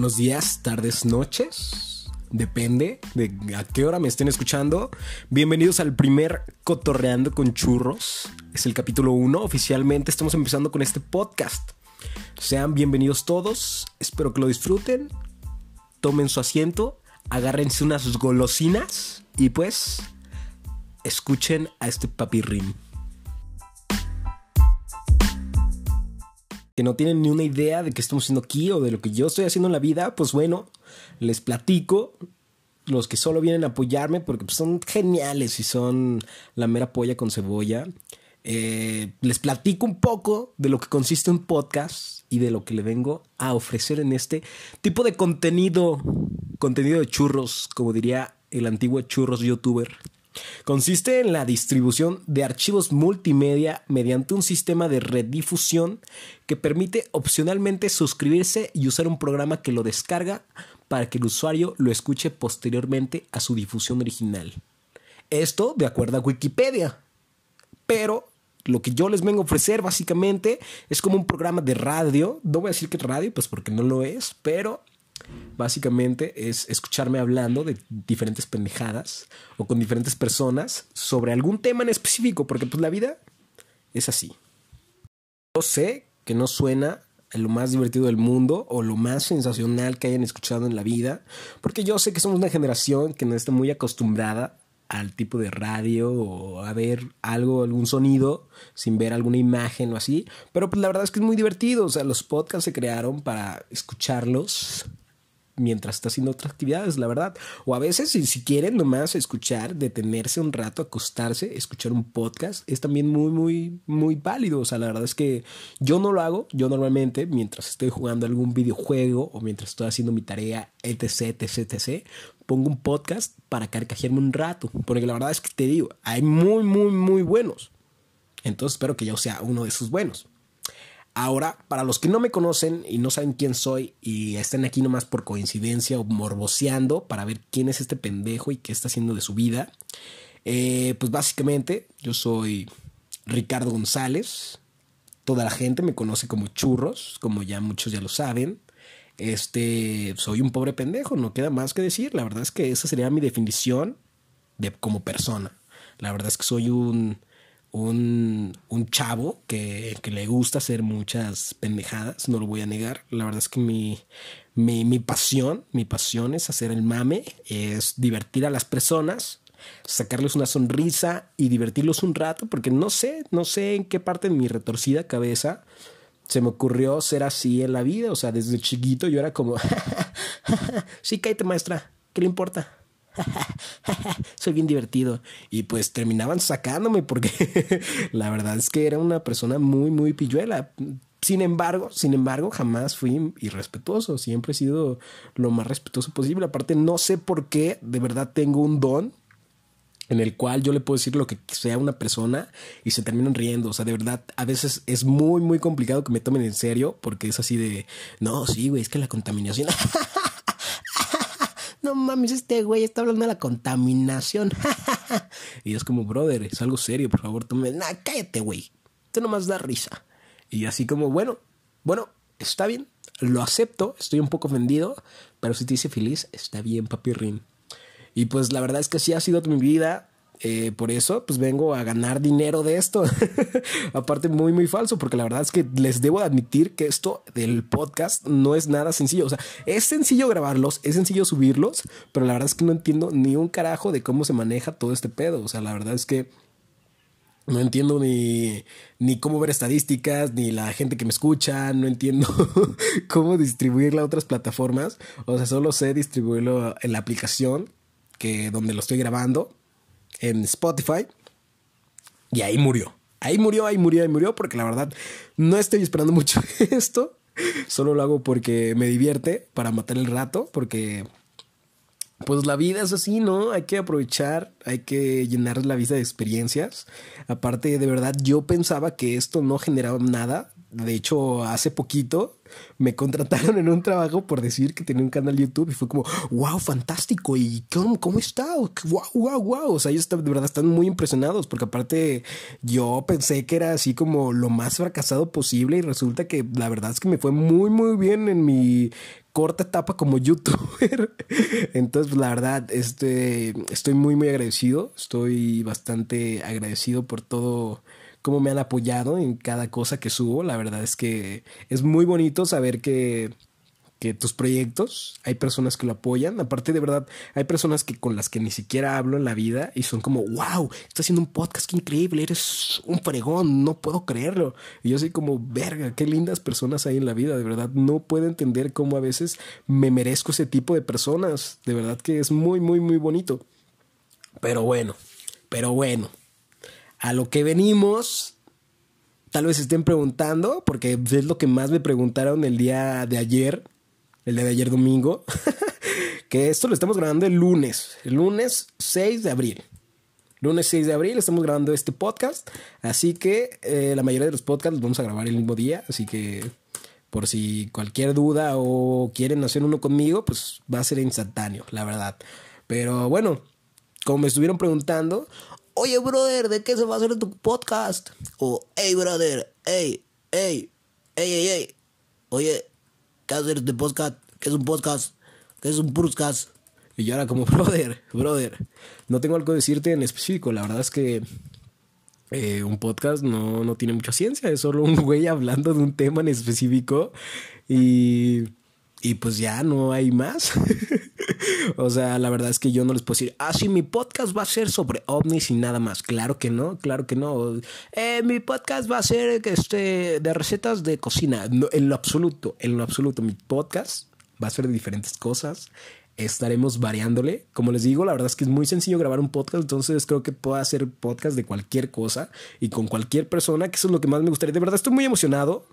buenos días, tardes, noches. Depende de a qué hora me estén escuchando. Bienvenidos al primer Cotorreando con Churros. Es el capítulo 1. Oficialmente estamos empezando con este podcast. Sean bienvenidos todos. Espero que lo disfruten. Tomen su asiento. Agárrense unas golosinas. Y pues, escuchen a este papirrín. Que no tienen ni una idea de qué estamos haciendo aquí o de lo que yo estoy haciendo en la vida, pues bueno, les platico. Los que solo vienen a apoyarme porque pues, son geniales y son la mera polla con cebolla. Eh, les platico un poco de lo que consiste un podcast y de lo que le vengo a ofrecer en este tipo de contenido, contenido de churros, como diría el antiguo churros youtuber. Consiste en la distribución de archivos multimedia mediante un sistema de redifusión que permite opcionalmente suscribirse y usar un programa que lo descarga para que el usuario lo escuche posteriormente a su difusión original. Esto de acuerdo a Wikipedia. Pero lo que yo les vengo a ofrecer básicamente es como un programa de radio. No voy a decir que radio, pues porque no lo es, pero básicamente es escucharme hablando de diferentes pendejadas o con diferentes personas sobre algún tema en específico, porque pues la vida es así. Yo sé que no suena lo más divertido del mundo o lo más sensacional que hayan escuchado en la vida, porque yo sé que somos una generación que no está muy acostumbrada al tipo de radio o a ver algo, algún sonido sin ver alguna imagen o así, pero pues la verdad es que es muy divertido, o sea, los podcasts se crearon para escucharlos mientras está haciendo otras actividades, la verdad. O a veces, si, si quieren nomás escuchar, detenerse un rato, acostarse, escuchar un podcast, es también muy, muy, muy válido. O sea, la verdad es que yo no lo hago. Yo normalmente, mientras estoy jugando algún videojuego o mientras estoy haciendo mi tarea, etc, etc, etc, pongo un podcast para carcajearme un rato. Porque la verdad es que te digo, hay muy, muy, muy buenos. Entonces espero que yo sea uno de esos buenos. Ahora, para los que no me conocen y no saben quién soy y estén aquí nomás por coincidencia o morboseando para ver quién es este pendejo y qué está haciendo de su vida, eh, pues básicamente yo soy Ricardo González. Toda la gente me conoce como Churros, como ya muchos ya lo saben. Este, soy un pobre pendejo, no queda más que decir. La verdad es que esa sería mi definición de como persona. La verdad es que soy un un, un chavo que, que, le gusta hacer muchas pendejadas, no lo voy a negar. La verdad es que mi, mi, mi pasión, mi pasión es hacer el mame, es divertir a las personas, sacarles una sonrisa y divertirlos un rato, porque no sé, no sé en qué parte de mi retorcida cabeza se me ocurrió ser así en la vida. O sea, desde chiquito yo era como, sí, cállate maestra, ¿qué le importa? soy bien divertido. Y pues terminaban sacándome porque la verdad es que era una persona muy, muy pilluela. Sin embargo, sin embargo, jamás fui irrespetuoso. Siempre he sido lo más respetuoso posible. Aparte, no sé por qué, de verdad tengo un don en el cual yo le puedo decir lo que sea a una persona y se terminan riendo. O sea, de verdad, a veces es muy, muy complicado que me tomen en serio porque es así de, no, sí, güey, es que la contaminación... no mames, este güey está hablando de la contaminación. y es como, brother, es algo serio, por favor, tome. Nah, cállate, güey. Tú nomás da risa. Y así como, bueno, bueno, está bien, lo acepto, estoy un poco ofendido, pero si te hice feliz, está bien, papirrín. Y pues la verdad es que sí ha sido mi vida. Eh, por eso, pues vengo a ganar dinero de esto. Aparte, muy, muy falso, porque la verdad es que les debo admitir que esto del podcast no es nada sencillo. O sea, es sencillo grabarlos, es sencillo subirlos, pero la verdad es que no entiendo ni un carajo de cómo se maneja todo este pedo. O sea, la verdad es que no entiendo ni, ni cómo ver estadísticas, ni la gente que me escucha, no entiendo cómo distribuirla a otras plataformas. O sea, solo sé distribuirlo en la aplicación que donde lo estoy grabando en Spotify. Y ahí murió. Ahí murió, ahí murió, ahí murió, porque la verdad no estoy esperando mucho esto. Solo lo hago porque me divierte, para matar el rato, porque pues la vida es así, ¿no? Hay que aprovechar, hay que llenar la vida de experiencias. Aparte, de verdad, yo pensaba que esto no generaba nada. De hecho, hace poquito me contrataron en un trabajo por decir que tenía un canal YouTube y fue como, wow, fantástico. ¿Y cómo, cómo está? Wow, wow, wow. O sea, ellos de verdad están muy impresionados porque aparte yo pensé que era así como lo más fracasado posible y resulta que la verdad es que me fue muy, muy bien en mi corta etapa como youtuber. Entonces, pues, la verdad, este, estoy muy, muy agradecido. Estoy bastante agradecido por todo cómo me han apoyado en cada cosa que subo. La verdad es que es muy bonito saber que que tus proyectos, hay personas que lo apoyan, aparte de verdad, hay personas que con las que ni siquiera hablo en la vida y son como, wow, estás haciendo un podcast, increíble, eres un fregón, no puedo creerlo. Y yo soy como, verga, qué lindas personas hay en la vida, de verdad, no puedo entender cómo a veces me merezco ese tipo de personas, de verdad que es muy, muy, muy bonito. Pero bueno, pero bueno, a lo que venimos, tal vez estén preguntando, porque es lo que más me preguntaron el día de ayer el día de ayer domingo, que esto lo estamos grabando el lunes, el lunes 6 de abril. Lunes 6 de abril estamos grabando este podcast, así que eh, la mayoría de los podcasts los vamos a grabar el mismo día, así que por si cualquier duda o quieren hacer uno conmigo, pues va a ser instantáneo, la verdad. Pero bueno, como me estuvieron preguntando, oye brother, ¿de qué se va a hacer tu podcast? O, hey brother, hey, hey, hey, hey, hey, oye, ¿qué hacer este podcast? ¿Qué es un podcast? ¿Qué es un podcast? Y yo era como, brother, brother, no tengo algo que decirte en específico. La verdad es que eh, un podcast no, no tiene mucha ciencia, es solo un güey hablando de un tema en específico y, y pues ya no hay más. o sea, la verdad es que yo no les puedo decir, ah, sí, mi podcast va a ser sobre ovnis y nada más. Claro que no, claro que no. Eh, mi podcast va a ser este, de recetas de cocina. en lo absoluto, en lo absoluto. Mi podcast va a ser de diferentes cosas. Estaremos variándole. Como les digo, la verdad es que es muy sencillo grabar un podcast, entonces creo que puedo hacer podcast de cualquier cosa y con cualquier persona, que eso es lo que más me gustaría. De verdad estoy muy emocionado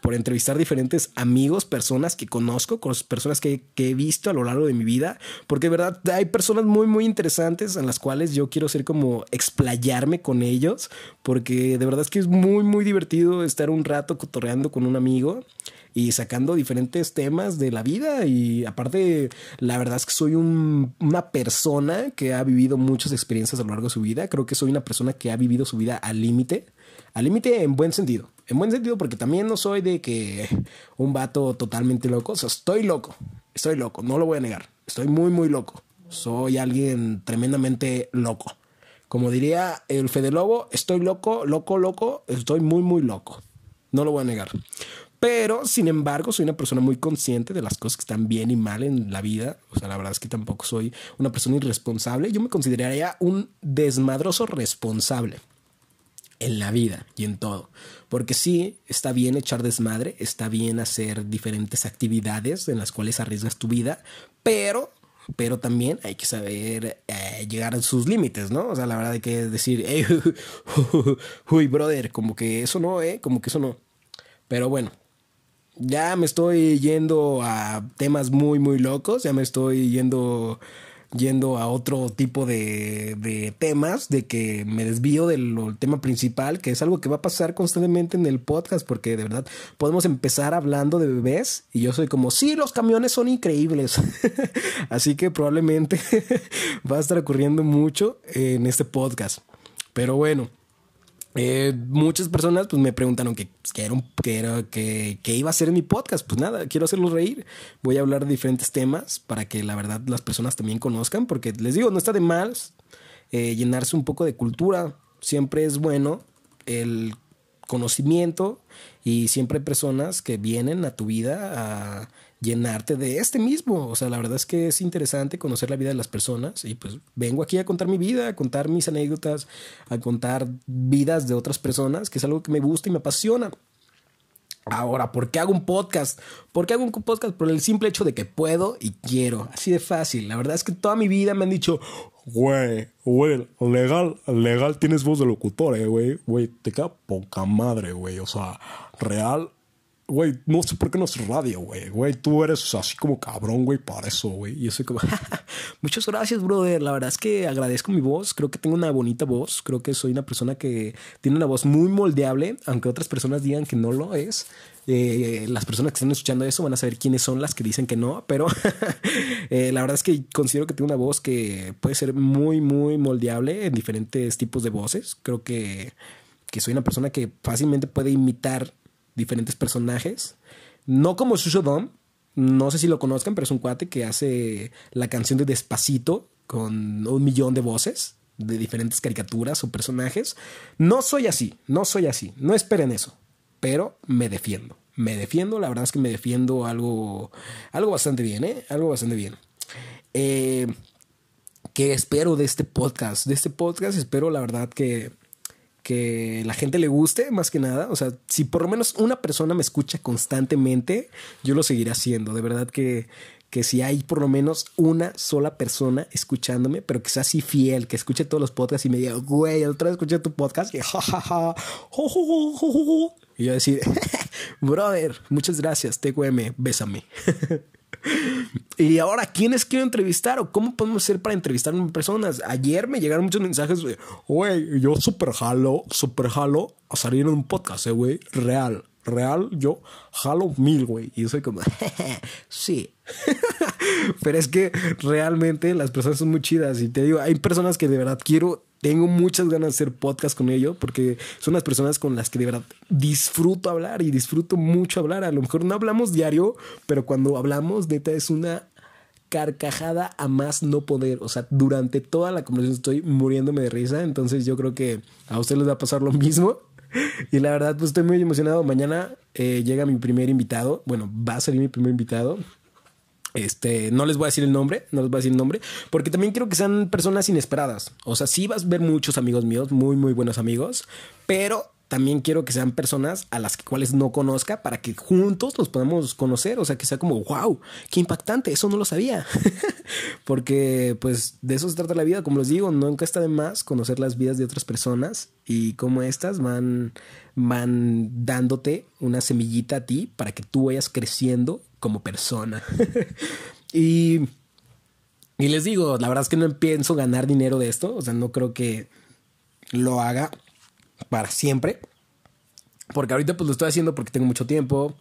por entrevistar diferentes amigos, personas que conozco, con personas que, he visto a lo largo de mi vida, porque de verdad hay personas muy, muy interesantes en las cuales yo quiero ser como explayarme con ellos, porque de verdad es que es muy, muy divertido estar un rato cotorreando con un amigo y sacando diferentes temas de la vida. Y aparte la verdad es que soy una persona que ha vivido muchas experiencias a lo largo de su vida, creo que soy una persona que ha vivido su vida al límite, al límite en buen sentido, en buen sentido, porque también no soy de que un vato totalmente loco. O sea, estoy loco. Estoy loco, no lo voy a negar. Estoy muy, muy loco. Soy alguien tremendamente loco. Como diría el Fede Lobo, estoy loco, loco, loco. Estoy muy, muy loco. No lo voy a negar. Pero, sin embargo, soy una persona muy consciente de las cosas que están bien y mal en la vida. O sea, la verdad es que tampoco soy una persona irresponsable. Yo me consideraría un desmadroso responsable en la vida y en todo. Porque sí, está bien echar desmadre, está bien hacer diferentes actividades en las cuales arriesgas tu vida, pero pero también hay que saber eh, llegar a sus límites, ¿no? O sea, la verdad hay que decir, hey, uy, brother, como que eso no, ¿eh? Como que eso no. Pero bueno, ya me estoy yendo a temas muy, muy locos, ya me estoy yendo yendo a otro tipo de, temas, de que me desvío del tema principal, que es algo que va a pasar constantemente en el podcast, porque de verdad podemos empezar hablando de bebés y yo soy como, sí, los camiones son increíbles. Así que probablemente va a estar ocurriendo mucho en este podcast. Pero bueno. Eh, muchas personas pues me preguntaron que, era que, era, que, iba a ser en mi podcast. Pues nada, quiero hacerlos reír. Voy a hablar de diferentes temas para que la verdad las personas también conozcan, porque les digo, no está de más eh, llenarse un poco de cultura. Siempre es bueno el conocimiento y siempre hay personas que vienen a tu vida a llenarte de este mismo. O sea, la verdad es que es interesante conocer la vida de las personas y pues vengo aquí a contar mi vida, a contar mis anécdotas, a contar vidas de otras personas, que es algo que me gusta y me apasiona. Ahora, ¿por qué hago un podcast? ¿Por qué hago un podcast? Por el simple hecho de que puedo y quiero. Así de fácil. La verdad es que toda mi vida me han dicho, güey, güey, legal, legal tienes voz de locutor, eh, güey. Güey, te queda poca madre, güey. O sea, real, güey, no sé por qué no es radio, güey. Güey, tú eres así como cabrón, güey, para eso, güey. Y yo soy como, muchas gracias, brother. La verdad es que agradezco mi voz. Creo que tengo una bonita voz. Creo que soy una persona que tiene una voz muy moldeable, aunque otras personas digan que no lo es. Eh, las personas que están escuchando eso van a saber quiénes son las que dicen que no, pero eh, la verdad es que considero que tengo una voz que puede ser muy, muy moldeable en diferentes tipos de voces. Creo que, que soy una persona que fácilmente puede imitar diferentes personajes. No como Shushodom, No sé si lo conozcan, pero es un cuate que hace la canción de Despacito con un millón de voces de diferentes caricaturas o personajes. No soy así, no soy así, no esperen eso, pero me defiendo. Me defiendo, la verdad es que me defiendo algo, algo bastante bien, ¿eh? Algo bastante bien. Eh, ¿Qué espero de este podcast? De este podcast espero, la verdad, que, que la gente le guste, más que nada. O sea, si por lo menos una persona me escucha constantemente, yo lo seguiré haciendo. De verdad que que si hay por lo menos una sola persona escuchándome, pero que sea así fiel, que escuche todos los podcasts y me diga, güey, otra vez escuché tu podcast y jajaja, y yo decir, brother, muchas gracias, TQM, bésame. y ahora, ¿quiénes quiero entrevistar o cómo podemos hacer para entrevistar a personas? Ayer me llegaron muchos mensajes güey, yo super jalo, super jalo a salir en un podcast, eh, güey, real real, yo jalo mil, güey. Y yo soy como, sí. Pero es que realmente las personas son muy chidas. Y te digo, hay personas que de verdad quiero, tengo muchas ganas de hacer podcast con ellos porque son las personas con las que de verdad disfruto hablar y disfruto mucho hablar. A lo mejor no hablamos diario, pero cuando hablamos, neta, es una carcajada a más no poder. O sea, durante toda la conversación estoy muriéndome de risa. Entonces yo creo que a ustedes les va a pasar lo mismo. y la verdad, pues estoy muy emocionado. Mañana eh, llega mi primer invitado. Bueno, va a salir mi primer invitado. Este, no les voy a decir el nombre, no les voy a decir el nombre, porque también quiero que sean personas inesperadas. O sea, sí vas a ver muchos amigos míos, muy, muy buenos amigos, pero también quiero que sean personas a las cuales no conozca para que juntos los podamos conocer, o sea, que sea como, wow, qué impactante, eso no lo sabía. Porque pues de eso se trata la vida, como les digo, nunca está de más conocer las vidas de otras personas y cómo estas van, van dándote una semillita a ti para que tú vayas creciendo como persona. y, y les digo, la verdad es que no pienso ganar dinero de esto, o sea, no creo que lo haga para siempre. Porque ahorita pues lo estoy haciendo porque tengo mucho tiempo.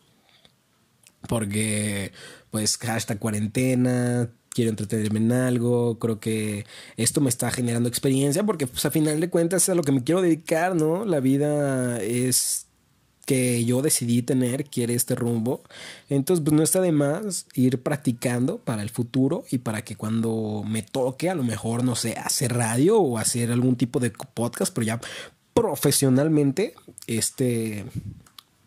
Porque pues hashtag cuarentena, quiero entretenerme en algo, creo que esto me está generando experiencia porque pues a final de cuentas es a lo que me quiero dedicar, ¿no? La vida es que yo decidí tener, quiere este rumbo. Entonces, pues no está de más ir practicando para el futuro y para que cuando me toque, a lo mejor, no sé, hacer radio o hacer algún tipo de podcast, pero ya profesionalmente, este,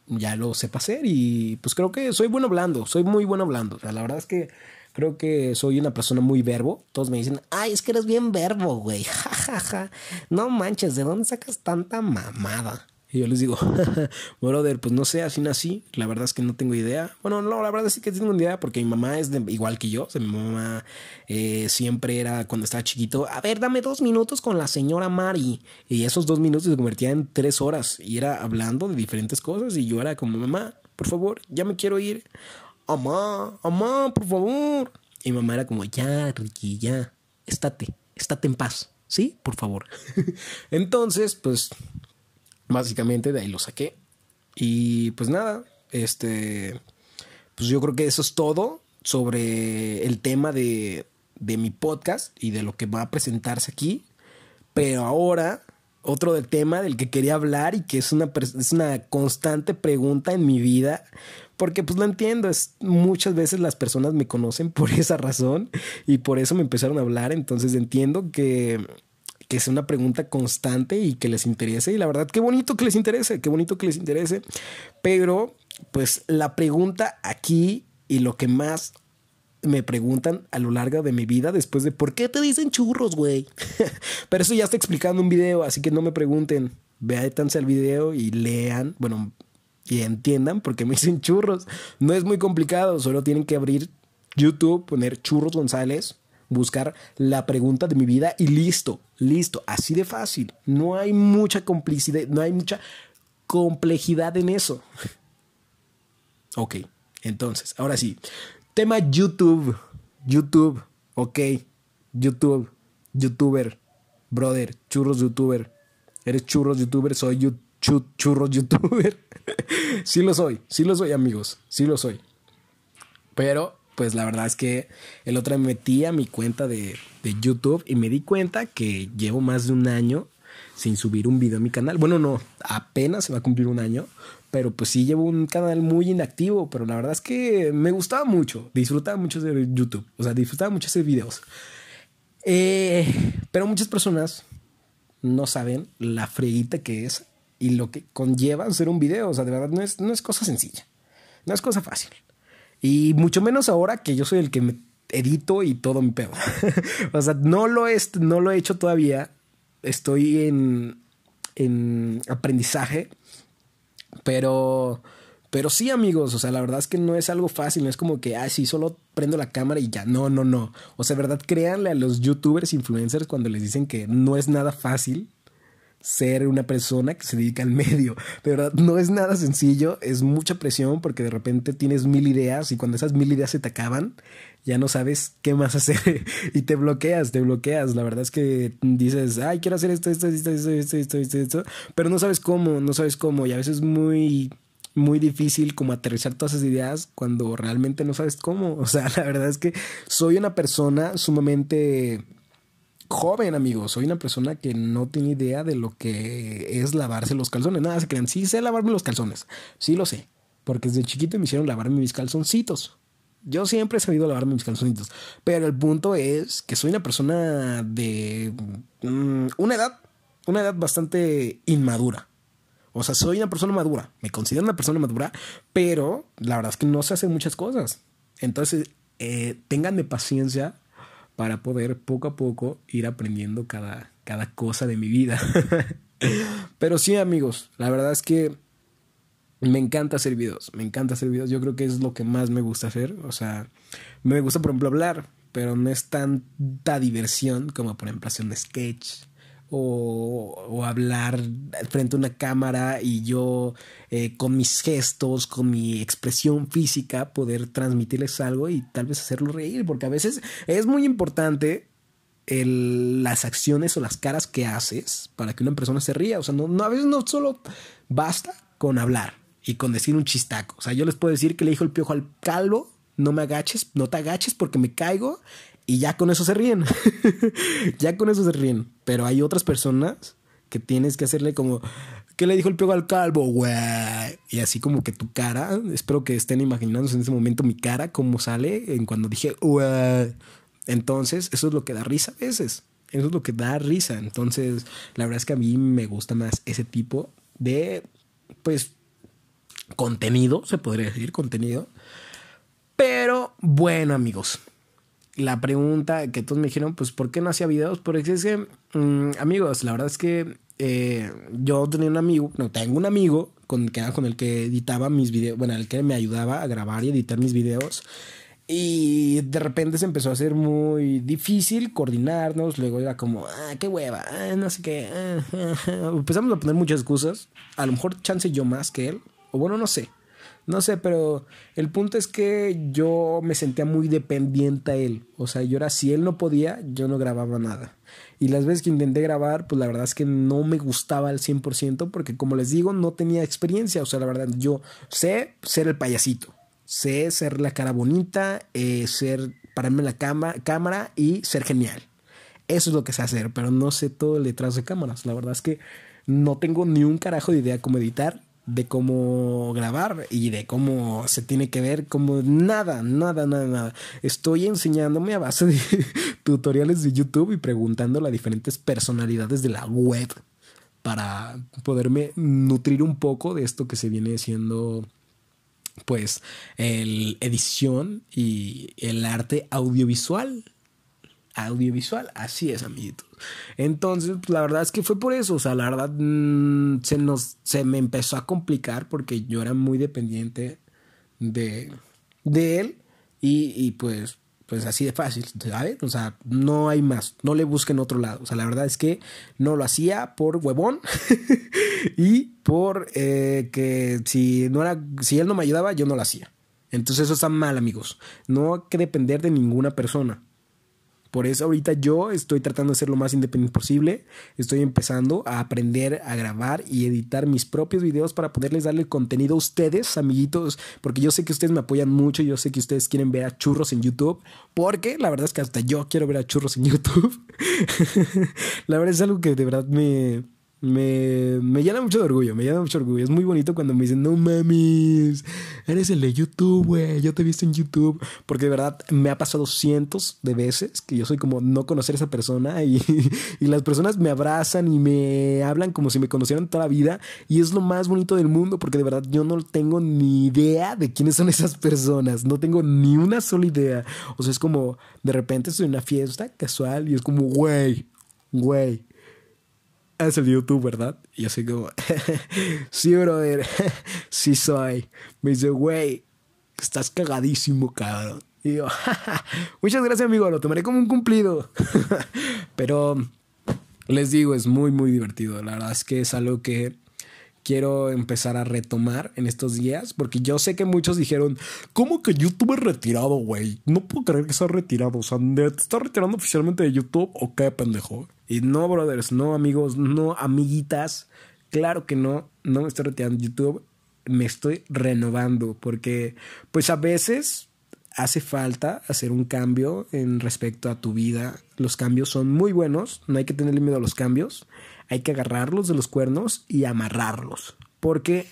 ya lo sepa hacer y pues creo que soy bueno hablando, soy muy bueno hablando. la verdad es que creo que soy una persona muy verbo. Todos me dicen, ay, es que eres bien verbo, güey. Ja, No manches, ¿de dónde sacas tanta mamada? Y yo les digo, brother, pues no sé, así nací. La verdad es que no tengo idea. Bueno, no, la verdad es que tengo idea porque mi mamá es igual que yo. O sea, mi mamá eh, siempre era, cuando estaba chiquito, a ver, dame dos minutos con la señora Mari. Y esos dos minutos se convertían en tres horas. Y era hablando de diferentes cosas. Y yo era como, mamá, por favor, ya me quiero ir. Mamá, mamá, por favor. Y mi mamá era como, ya, Ricky, ya, estate, estate en paz. ¿Sí? Por favor. Entonces, pues Básicamente de ahí lo saqué. Y pues nada, este, pues yo creo que eso es todo sobre el tema de, de mi podcast y de lo que va a presentarse aquí. Pero ahora, otro del tema del que quería hablar y que es una, es una constante pregunta en mi vida, porque pues lo entiendo, es, muchas veces las personas me conocen por esa razón y por eso me empezaron a hablar, entonces entiendo que que sea una pregunta constante y que les interese. Y la verdad, qué bonito que les interese, qué bonito que les interese. Pero, pues la pregunta aquí y lo que más me preguntan a lo largo de mi vida después de ¿por qué te dicen churros, güey? Pero eso ya está explicando un video, así que no me pregunten. Véanse al video y lean, bueno, y entiendan por qué me dicen churros. No es muy complicado, solo tienen que abrir YouTube, poner churros González buscar la pregunta de mi vida y listo, listo, así de fácil. No hay mucha complicidad, no hay mucha complejidad en eso. ok, entonces, ahora sí. Tema YouTube, YouTube, ok, YouTube, youtuber, brother, churros youtuber. ¿Eres churros youtuber? Soy churros youtuber. sí lo soy, sí lo soy amigos, sí lo soy. Pero pues la verdad es que el otro me metí a mi cuenta de, YouTube y me di cuenta que llevo más de un año sin subir un video a mi canal. Bueno, no, apenas se va a cumplir un año, pero pues sí llevo un canal muy inactivo, pero la verdad es que me gustaba mucho, disfrutaba mucho de YouTube, o sea, disfrutaba mucho hacer videos. Eh, pero muchas personas no saben la freguita que es y lo que conlleva hacer un video, o sea, de verdad no es, no es cosa sencilla, no es cosa fácil. Y mucho menos ahora que yo soy el que me edito y todo mi pedo. o sea, no lo, he, no lo he hecho todavía. Estoy en, en aprendizaje. Pero, pero sí, amigos. O sea, la verdad es que no es algo fácil. No es como que, ah, sí, solo prendo la cámara y ya. No, no, no. O sea, verdad, créanle a los youtubers, influencers cuando les dicen que no es nada fácil ser una persona que se dedica al medio. De verdad, no es nada sencillo, es mucha presión porque de repente tienes mil ideas y cuando esas mil ideas se te acaban, ya no sabes qué más hacer y te bloqueas, te bloqueas. La verdad es que dices, ay, quiero hacer esto, esto, esto, esto, esto, esto, esto, esto, pero no sabes cómo, no sabes cómo y a veces es muy muy difícil como aterrizar todas esas ideas cuando realmente no sabes cómo. O sea, la verdad es que soy una persona sumamente joven, amigos. Soy una persona que no tiene idea de lo que es lavarse los calzones. Nada, se crean. Sí sé lavarme los calzones. Sí lo sé. Porque desde chiquito me hicieron lavarme mis calzoncitos. Yo siempre he sabido lavarme mis calzoncitos. Pero el punto es que soy una persona de mm, una edad, una edad bastante inmadura. O sea, soy una persona madura. Me considero una persona madura, pero la verdad es que no sé hacer muchas cosas. Entonces, eh, ténganme paciencia para poder poco a poco ir aprendiendo cada, cada cosa de mi vida. Pero sí, amigos, la verdad es que me encanta hacer videos, me encanta hacer videos, yo creo que es lo que más me gusta hacer, o sea, me gusta por ejemplo hablar, pero no es tanta diversión como por ejemplo hacer un sketch o, hablar frente a una cámara y yo eh, con mis gestos, con mi expresión física, poder transmitirles algo y tal vez hacerlo reír, porque a veces es muy importante las acciones o las caras que haces para que una persona se ría. O sea, no, no, a veces no solo basta con hablar y con decir un chistaco. O sea, yo les puedo decir que le dijo el piojo al calvo, no me agaches, no te agaches porque me caigo y ya con eso se ríen. ya con eso se ríen. Pero hay otras personas que tienes que hacerle como, ¿qué le dijo el pego al calvo, güey? Y así como que tu cara, espero que estén imaginándose en ese momento mi cara, cómo sale en cuando dije. Entonces, eso es lo que da risa a veces. Eso es lo que da risa. Entonces, la verdad es que a mí me gusta más ese tipo de, pues, contenido, se podría decir, contenido. Pero bueno, amigos, la pregunta que todos me dijeron, pues, ¿por qué no hacía videos? Porque es que, mm, amigos, la verdad es que eh, yo tenía un amigo, no, tengo un amigo con, que con el que editaba mis videos, bueno, el que me ayudaba a grabar y editar mis videos. Y de repente se empezó a hacer muy difícil coordinarnos. Luego era como, ah, qué hueva, ah, no sé qué. Ah, Empezamos a poner muchas excusas. A lo mejor chance yo más que él. O bueno, no sé. No sé, pero el punto es que yo me sentía muy dependiente a él. O sea, yo era, si él no podía, yo no grababa nada. Y las veces que intenté grabar, pues la verdad es que no me gustaba al 100% porque como les digo, no tenía experiencia. O sea, la verdad, yo sé ser el payasito. Sé ser la cara bonita, eh, ser, pararme en la cama, cámara y ser genial. Eso es lo que sé hacer, pero no sé todo el detrás de cámaras. La verdad es que no tengo ni un carajo de idea cómo editar de cómo grabar y de cómo se tiene que ver, como nada, nada, nada, nada. Estoy enseñándome a base de tutoriales de YouTube y preguntando a diferentes personalidades de la web para poderme nutrir un poco de esto que se viene siendo pues el edición y el arte audiovisual audiovisual. Así es, amiguitos. Entonces, pues, la verdad es que fue por eso. O sea, la verdad mm, se nos se me empezó a complicar porque yo era muy dependiente de, de él. Y, y pues, pues así de fácil, ¿sabes? O sea, no hay más. No le busquen otro lado. O sea, la verdad es que no lo hacía por huevón y por eh, que si no era, si él no me ayudaba, yo no lo hacía. Entonces eso está mal, amigos. No hay que depender de ninguna persona. Por eso ahorita yo estoy tratando de ser lo más independiente posible. Estoy empezando a aprender a grabar y editar mis propios videos para poderles darle contenido a ustedes, amiguitos. Porque yo sé que ustedes me apoyan mucho. Yo sé que ustedes quieren ver a churros en YouTube. Porque la verdad es que hasta yo quiero ver a churros en YouTube. la verdad es algo que de verdad me, me, me, llena mucho de orgullo, me llena mucho orgullo. Es muy bonito cuando me dicen, no mames, eres el de YouTube, güey, yo te he visto en YouTube. Porque de verdad me ha pasado cientos de veces que yo soy como no conocer a esa persona y, y las personas me abrazan y me hablan como si me conocieran toda la vida. Y es lo más bonito del mundo porque de verdad yo no tengo ni idea de quiénes son esas personas. No tengo ni una sola idea. O sea, es como de repente estoy en una fiesta casual y es como, güey, güey es el YouTube, ¿verdad? Y así como, sí, brother, sí soy. Me dice, güey, estás cagadísimo, cabrón. Y yo, muchas gracias, amigo, lo tomaré como un cumplido. Pero les digo, es muy, muy divertido. La verdad es que es algo que quiero empezar a retomar en estos días, porque yo sé que muchos dijeron, ¿cómo que YouTube es retirado, güey? No puedo creer que sea retirado, o sea, ¿te está retirando oficialmente de YouTube o qué, pendejo? Y no, brothers, no, amigos, no, amiguitas, claro que no, no me estoy retirando de YouTube, me estoy renovando, porque pues a veces hace falta hacer un cambio en respecto a tu vida. Los cambios son muy buenos, no hay que tenerle miedo a los cambios hay que agarrarlos de los cuernos y amarrarlos, porque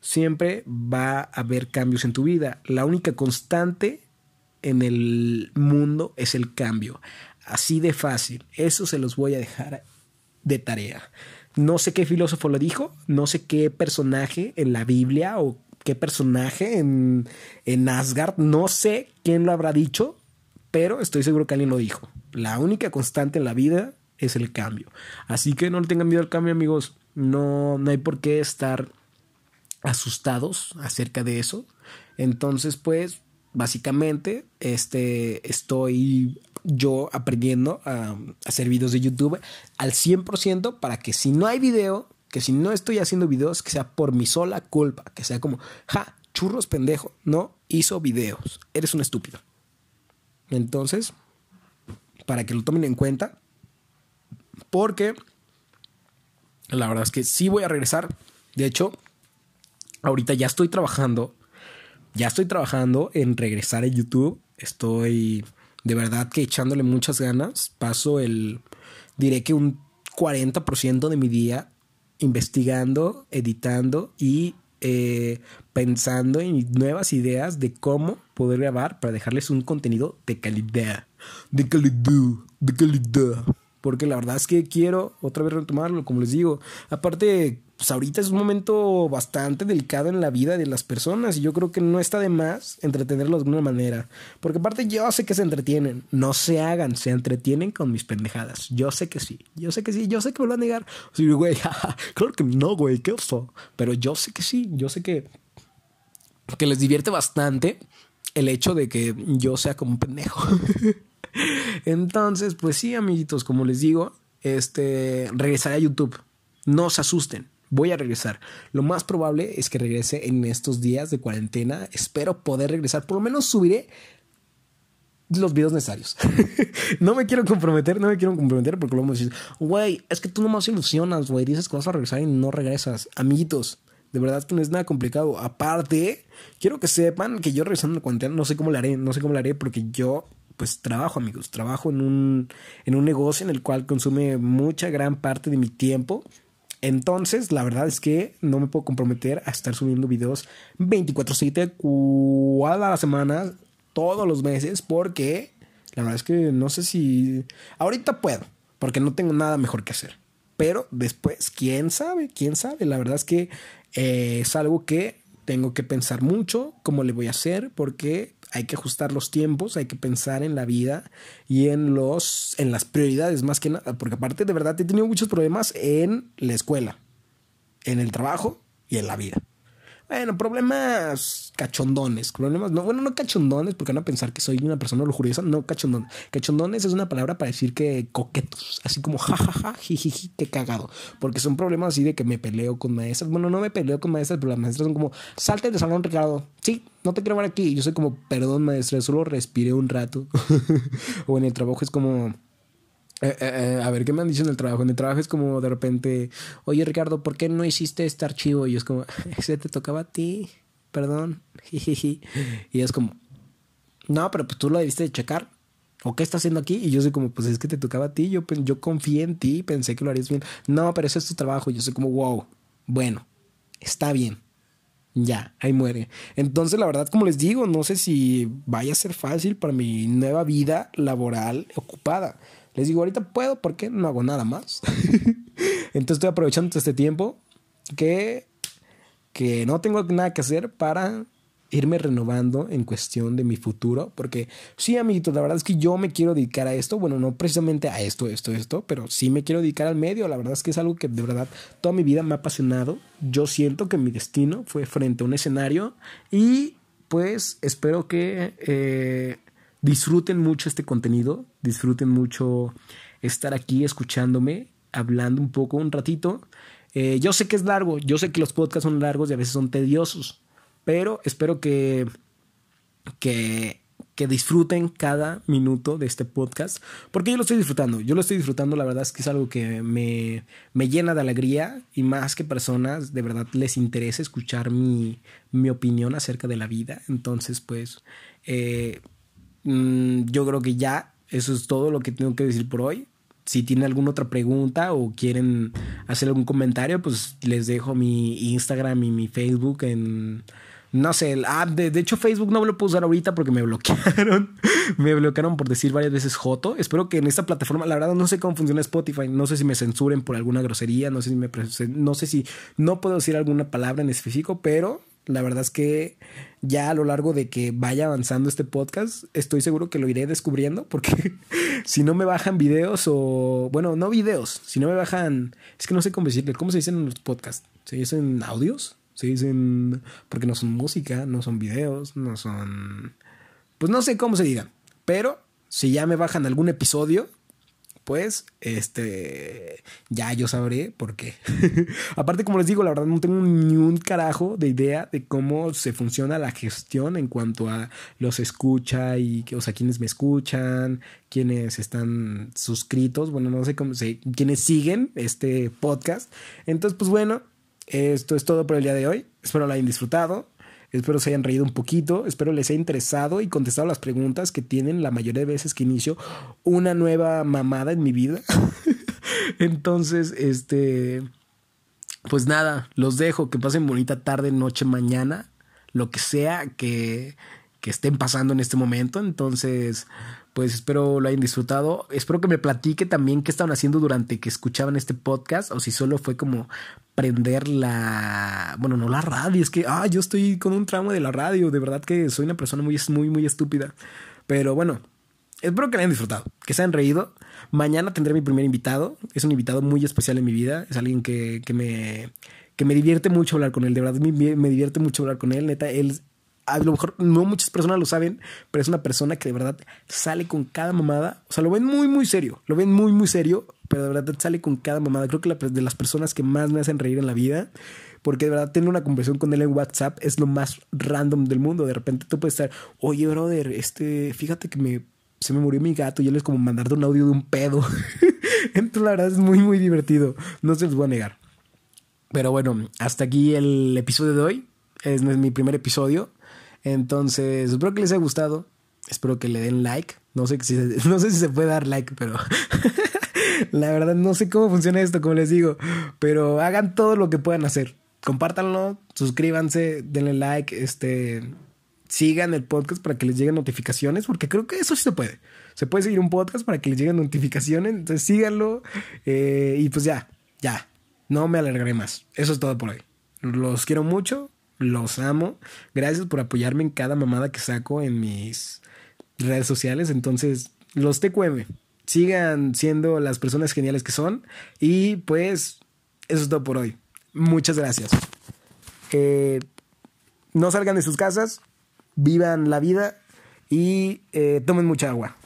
siempre va a haber cambios en tu vida. La única constante en el mundo es el cambio. Así de fácil. Eso se los voy a dejar de tarea. No sé qué filósofo lo dijo, no sé qué personaje en la Biblia o qué personaje en, en Asgard, no sé quién lo habrá dicho, pero estoy seguro que alguien lo dijo. La única constante en la vida es el cambio. Así que no le tengan miedo al cambio, amigos. No, no hay por qué estar asustados acerca de eso. Entonces, pues, básicamente, este, estoy yo aprendiendo a, hacer videos de YouTube al 100% para que si no hay video, que si no estoy haciendo videos, que sea por mi sola culpa, que sea como, ja, churros pendejo, no hizo videos, eres un estúpido. Entonces, para que lo tomen en cuenta, porque la verdad es que sí voy a regresar. De hecho, ahorita ya estoy trabajando. Ya estoy trabajando en regresar a YouTube. Estoy de verdad que echándole muchas ganas. Paso el, diré que un 40% de mi día investigando, editando y eh, pensando en nuevas ideas de cómo poder grabar para dejarles un contenido de calidad. De calidad, de calidad porque la verdad es que quiero otra vez retomarlo, como les digo. Aparte, pues ahorita es un momento bastante delicado en la vida de las personas y yo creo que no está de más entretenerlos de alguna manera. Porque aparte yo sé que se entretienen, no se hagan, se entretienen con mis pendejadas. Yo sé que sí, yo sé que sí, yo sé que me lo van a negar. Sí, güey, claro que no, güey, qué oso. Pero yo sé que sí, yo sé que, que les divierte bastante el hecho de que yo sea como un pendejo. Entonces, pues sí, amiguitos, como les digo, este, regresaré a YouTube. No se asusten. Voy a regresar. Lo más probable es que regrese en estos días de cuarentena. Espero poder regresar. Por lo menos subiré los videos necesarios. no me quiero comprometer, no me quiero comprometer porque luego me decís, güey, es que tú nomás ilusionas, güey. Dices que vas a regresar y no regresas. Amiguitos, de verdad que no es nada complicado. Aparte, quiero que sepan que yo regresando a la cuarentena no sé cómo lo haré, no sé cómo lo haré porque yo pues trabajo, amigos. Trabajo en un, en un negocio en el cual consume mucha gran parte de mi tiempo. Entonces, la verdad es que no me puedo comprometer a estar subiendo videos 24/7 cada la semana, todos los meses, porque la verdad es que no sé si... Ahorita puedo, porque no tengo nada mejor que hacer. Pero después, quién sabe, quién sabe. La verdad es que eh, es algo que tengo que pensar mucho cómo le voy a hacer, porque hay que ajustar los tiempos, hay que pensar en la vida y en los en las prioridades más que nada, porque aparte de verdad he tenido muchos problemas en la escuela, en el trabajo y en la vida. Bueno, problemas cachondones. Problemas, no, bueno, no cachondones, porque van a pensar que soy una persona lujuriosa. No, cachondones. Cachondones es una palabra para decir que coquetos. Así como jajaja, jijiji, qué cagado. Porque son problemas así de que me peleo con maestras. Bueno, no me peleo con maestras, pero las maestras son como, salte de salón, Ricardo. Sí, no te quiero ver aquí. Yo soy como, perdón, maestra, solo respiré un rato. o en el trabajo es como eh, eh, eh, a ver, ¿qué me han dicho en el trabajo? En el trabajo es como de repente, oye Ricardo, ¿por qué no hiciste este archivo? Y es como, ese te tocaba a ti, perdón. y es como, no, pero pues tú lo debiste de checar. ¿O qué estás haciendo aquí? Y yo soy como, pues es que te tocaba a ti, yo, yo confié en ti, pensé que lo harías bien. No, pero ese es tu trabajo. Yo soy como, wow, bueno, está bien. Ya, ahí muere. Entonces, la verdad, como les digo, no sé si vaya a ser fácil para mi nueva vida laboral ocupada. Les digo, ahorita puedo porque no hago nada más. Entonces estoy aprovechando este tiempo que, que no tengo nada que hacer para irme renovando en cuestión de mi futuro. Porque sí, amiguitos, la verdad es que yo me quiero dedicar a esto. Bueno, no precisamente a esto, esto, esto, pero sí me quiero dedicar al medio. La verdad es que es algo que de verdad toda mi vida me ha apasionado. Yo siento que mi destino fue frente a un escenario y pues espero que eh, disfruten mucho este contenido, disfruten mucho estar aquí escuchándome, hablando un poco, un ratito. Eh, yo sé que es largo, yo sé que los podcasts son largos y a veces son tediosos, pero espero que, que que disfruten cada minuto de este podcast, porque yo lo estoy disfrutando, yo lo estoy disfrutando, la verdad es que es algo que me, me llena de alegría y más que personas, de verdad les interesa escuchar mi, mi opinión acerca de la vida, entonces pues eh, mm, yo creo que ya eso es todo lo que tengo que decir por hoy. Si tienen alguna otra pregunta o quieren hacer algún comentario, pues les dejo mi Instagram y mi Facebook en no sé, el app de, de, hecho Facebook no lo puedo usar ahorita porque me bloquearon. me bloquearon por decir varias veces Joto. Espero que en esta plataforma, la verdad no sé cómo funciona Spotify, no sé si me censuren por alguna grosería, no sé si me no sé si no puedo decir alguna palabra en específico, pero la verdad es que ya a lo largo de que vaya avanzando este podcast, estoy seguro que lo iré descubriendo porque si no me bajan videos o, bueno, no videos, si no me bajan, es que no sé cómo decirle, ¿cómo se dicen en los podcasts? ¿Se dicen audios? Se dicen, porque no son música, no son videos, no son... Pues no sé cómo se digan, pero si ya me bajan algún episodio, pues este ya yo sabré por qué. Aparte, como les digo, la verdad no tengo ni un carajo de idea de cómo se funciona la gestión en cuanto a los escucha y o sea, quienes me escuchan, quienes están suscritos, bueno, no sé cómo se, quienes siguen este podcast. Entonces, pues bueno, esto es todo por el día de hoy. Espero lo hayan disfrutado. Espero se hayan reído un poquito. Espero les haya interesado y contestado las preguntas que tienen la mayoría de veces que inicio una nueva mamada en mi vida. Entonces, este. Pues nada, los dejo. Que pasen bonita tarde, noche, mañana. Lo que sea que, que estén pasando en este momento. Entonces, pues espero lo hayan disfrutado. Espero que me platique también qué estaban haciendo durante que escuchaban este podcast o si solo fue como prender la, bueno, no la radio, es que, ah, yo estoy con un tramo de la radio, de verdad que soy una persona muy, muy, muy estúpida. Pero bueno, espero que lo hayan disfrutado, que se hayan reído. Mañana tendré mi primer invitado, es un invitado muy especial en mi vida, es alguien que, que me que me divierte mucho hablar con él, de verdad me, me divierte mucho hablar con él, neta, él a lo mejor no muchas personas lo saben, pero es una persona que de verdad sale con cada mamada. O sea, lo ven muy, muy serio. Lo ven muy, muy serio, pero de verdad sale con cada mamada. Creo que de las personas que más me hacen reír en la vida, porque de verdad tener una conversación con él en WhatsApp es lo más random del mundo. De repente tú puedes estar, oye, brother, este, fíjate que me, se me murió mi gato y él es como mandarte un audio de un pedo. Entonces, la verdad es muy, muy divertido. No se los voy a negar. Pero bueno, hasta aquí el episodio de hoy. Es mi primer episodio. Entonces, espero que les haya gustado. Espero que le den like. No sé si, no sé si se puede dar like, pero la verdad no sé cómo funciona esto, como les digo. Pero hagan todo lo que puedan hacer. Compártanlo, suscríbanse, denle like, este, sigan el podcast para que les lleguen notificaciones, porque creo que eso sí se puede. Se puede seguir un podcast para que les lleguen notificaciones, entonces síganlo. Eh, y pues ya, ya, no me alargaré más. Eso es todo por hoy. Los quiero mucho los amo. Gracias por apoyarme en cada mamada que saco en mis redes sociales. Entonces, los TQM, sigan siendo las personas geniales que son. Y pues, eso es todo por hoy. Muchas gracias. No salgan de sus casas, vivan la vida y eh, tomen mucha agua.